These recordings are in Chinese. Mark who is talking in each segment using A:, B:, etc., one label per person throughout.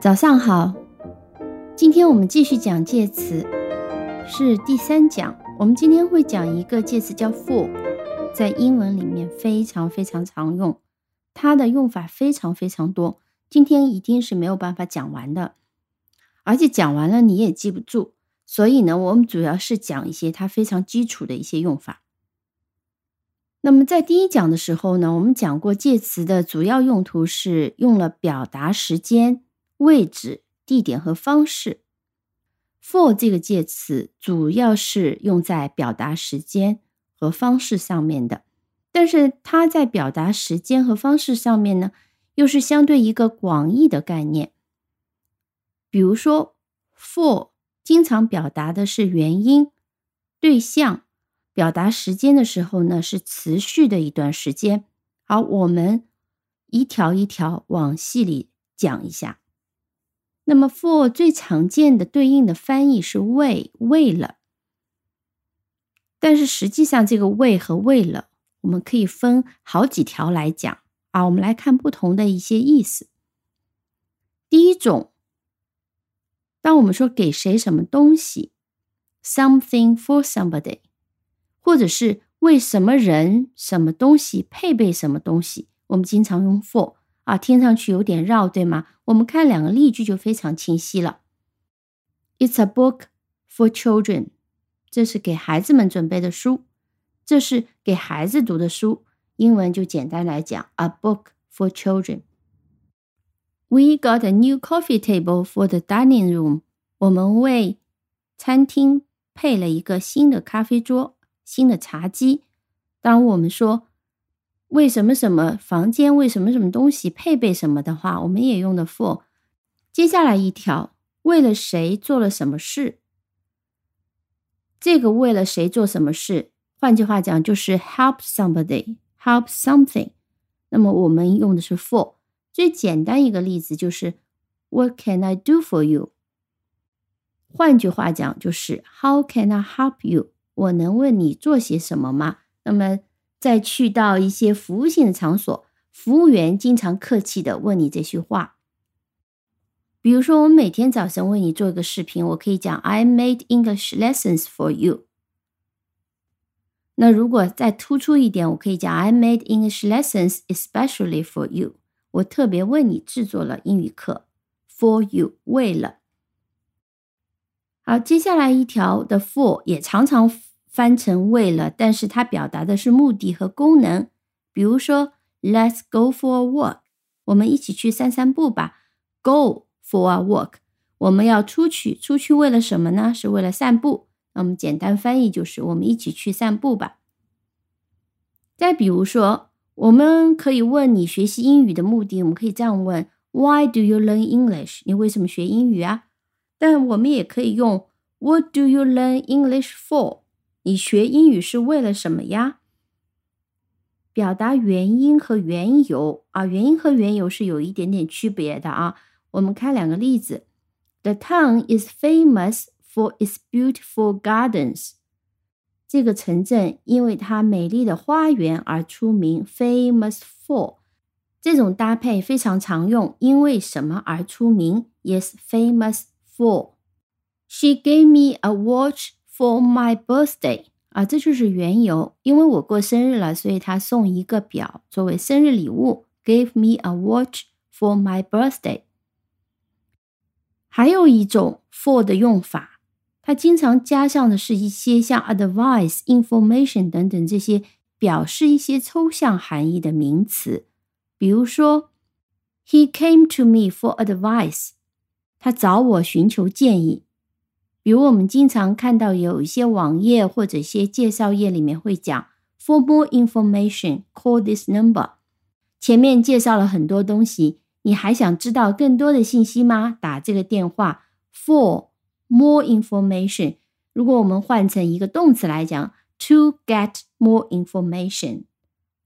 A: 早上好，今天我们继续讲介词，是第三讲。我们今天会讲一个介词叫 for，在英文里面非常非常常用，它的用法非常非常多。今天一定是没有办法讲完的，而且讲完了你也记不住。所以呢，我们主要是讲一些它非常基础的一些用法。那么在第一讲的时候呢，我们讲过介词的主要用途是用了表达时间。位置、地点和方式。for 这个介词主要是用在表达时间和方式上面的，但是它在表达时间和方式上面呢，又是相对一个广义的概念。比如说，for 经常表达的是原因、对象；表达时间的时候呢，是持续的一段时间。好，我们一条一条往细里讲一下。那么，for 最常见的对应的翻译是为为了，但是实际上这个为和为了，我们可以分好几条来讲啊。我们来看不同的一些意思。第一种，当我们说给谁什么东西，something for somebody，或者是为什么人什么东西配备什么东西，我们经常用 for。啊，听上去有点绕，对吗？我们看两个例句就非常清晰了。It's a book for children，这是给孩子们准备的书，这是给孩子读的书。英文就简单来讲，a book for children。We got a new coffee table for the dining room。我们为餐厅配了一个新的咖啡桌、新的茶几。当我们说。为什么什么房间？为什么什么东西配备什么的话，我们也用的 for。接下来一条，为了谁做了什么事？这个为了谁做什么事？换句话讲，就是 help somebody，help something。那么我们用的是 for。最简单一个例子就是 What can I do for you？换句话讲，就是 How can I help you？我能为你做些什么吗？那么。再去到一些服务性的场所，服务员经常客气的问你这句话。比如说，我每天早晨为你做一个视频，我可以讲 "I made English lessons for you"。那如果再突出一点，我可以讲 "I made English lessons especially for you"。我特别为你制作了英语课，for you，为了。好，接下来一条的 for 也常常。翻成为了，但是它表达的是目的和功能。比如说，Let's go for a walk，我们一起去散散步吧。Go for a walk，我们要出去，出去为了什么呢？是为了散步。那我们简单翻译就是我们一起去散步吧。再比如说，我们可以问你学习英语的目的，我们可以这样问：Why do you learn English？你为什么学英语啊？但我们也可以用 What do you learn English for？你学英语是为了什么呀？表达原因和缘由啊，原因和缘由是有一点点区别的啊。我们看两个例子：The town is famous for its beautiful gardens。这个城镇因为它美丽的花园而出名，famous for。这种搭配非常常用，因为什么而出名？Is famous for。She gave me a watch. For my birthday 啊，这就是缘由。因为我过生日了，所以他送一个表作为生日礼物。Give me a watch for my birthday。还有一种 for 的用法，它经常加上的是一些像 advice、information 等等这些表示一些抽象含义的名词。比如说，He came to me for advice。他找我寻求建议。比如我们经常看到有一些网页或者一些介绍页里面会讲，For more information, call this number。前面介绍了很多东西，你还想知道更多的信息吗？打这个电话。For more information，如果我们换成一个动词来讲，To get more information,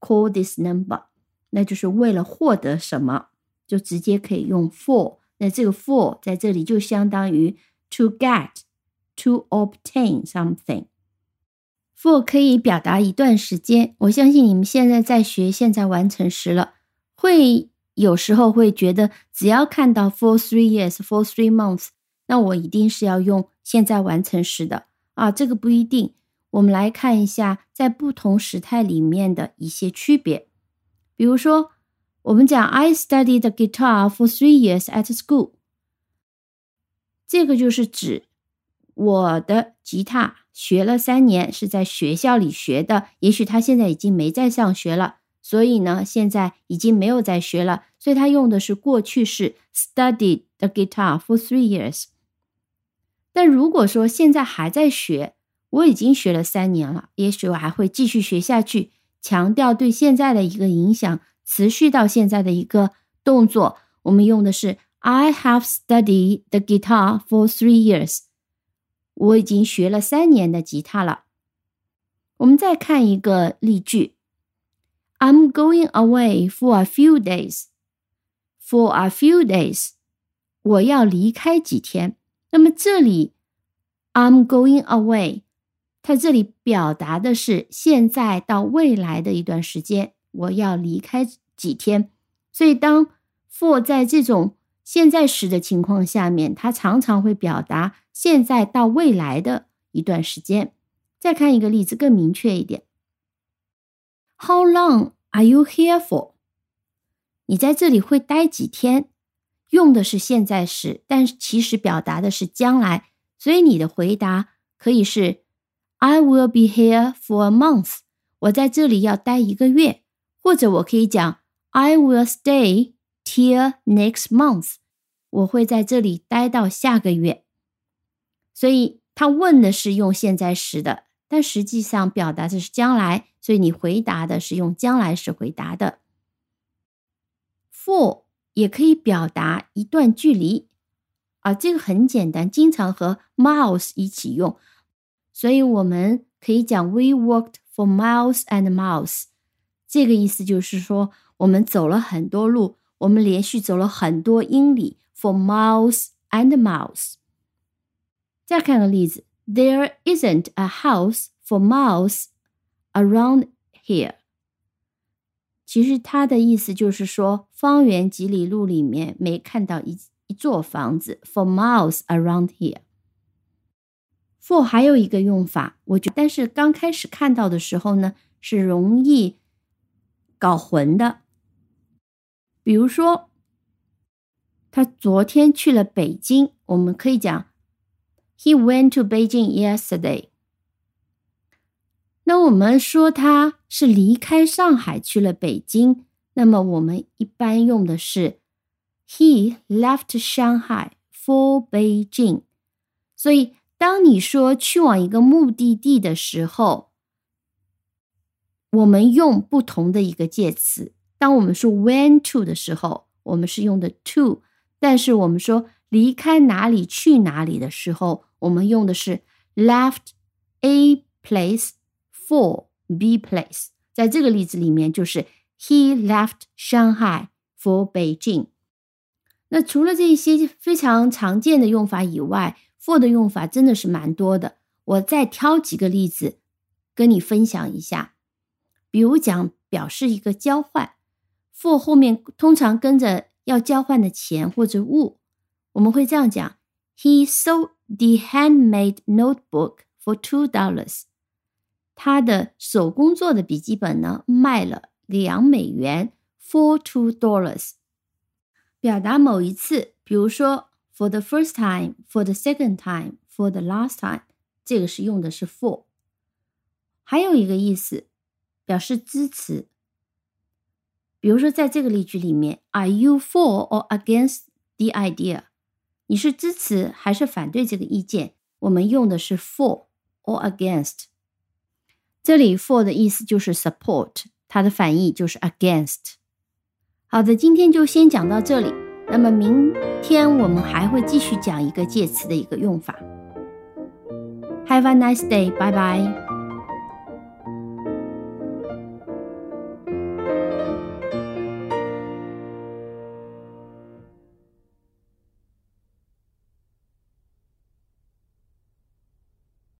A: call this number，那就是为了获得什么，就直接可以用 for。那这个 for 在这里就相当于 to get。To obtain something for 可以表达一段时间。我相信你们现在在学现在完成时了，会 有时候会觉得，只要看到 for three years, for three months，那我一定是要用现在完成时的啊。这个不一定。我们来看一下，在不同时态里面的一些区别。比如说，我们讲 I studied the guitar for three years at school， 这个就是指我的吉他学了三年，是在学校里学的。也许他现在已经没在上学了。所以呢，现在已经没有在学了，所以他用的是过去式，studied the guitar for three years。但如果说现在还在学，我已经学了三年了，也许我还会继续学下去，强调对现在的一个影响，持续到现在的一个动作，我们用的是 I have studied the guitar for three years。我已经学了三年的吉他了。我们再看一个例句。I'm going away for a few days. For a few days，我要离开几天。那么这里，I'm going away，它这里表达的是现在到未来的一段时间，我要离开几天。所以当 for 在这种现在时的情况下面，它常常会表达现在到未来的一段时间。再看一个例子，更明确一点。How long are you here for？你在这里会待几天？用的是现在时，但其实表达的是将来，所以你的回答可以是 I will be here for a month。我在这里要待一个月，或者我可以讲 I will stay till next month。我会在这里待到下个月。所以他问的是用现在时的。但实际上表达的是将来，所以你回答的是用将来时回答的。For 也可以表达一段距离，啊，这个很简单，经常和 miles 一起用，所以我们可以讲 We walked for miles and miles。这个意思就是说，我们走了很多路，我们连续走了很多英里，for miles and miles。再看个例子。There isn't a house for miles around here。其实它的意思就是说，方圆几里路里面没看到一一座房子。For miles around here。For 还有一个用法，我觉，但是刚开始看到的时候呢，是容易搞混的。比如说，他昨天去了北京，我们可以讲。He went to Beijing yesterday。那我们说他是离开上海去了北京，那么我们一般用的是 He left Shanghai for Beijing。所以，当你说去往一个目的地的时候，我们用不同的一个介词。当我们说 went to 的时候，我们是用的 to；但是我们说离开哪里去哪里的时候，我们用的是 left a place for b place。在这个例子里面，就是 he left Shanghai for Beijing。那除了这些非常常见的用法以外，for 的用法真的是蛮多的。我再挑几个例子跟你分享一下。比如讲表示一个交换，for 后面通常跟着要交换的钱或者物。我们会这样讲：He sold the handmade notebook for two dollars。他的手工做的笔记本呢，卖了两美元，for two dollars。表达某一次，比如说 for the first time, for the second time, for the last time，这个是用的是 for。还有一个意思，表示支持。比如说在这个例句里面，Are you for or against the idea？你是支持还是反对这个意见？我们用的是 for or against。这里 for 的意思就是 support，它的反义就是 against。好的，今天就先讲到这里。那么明天我们还会继续讲一个介词的一个用法。Have a nice day，拜拜。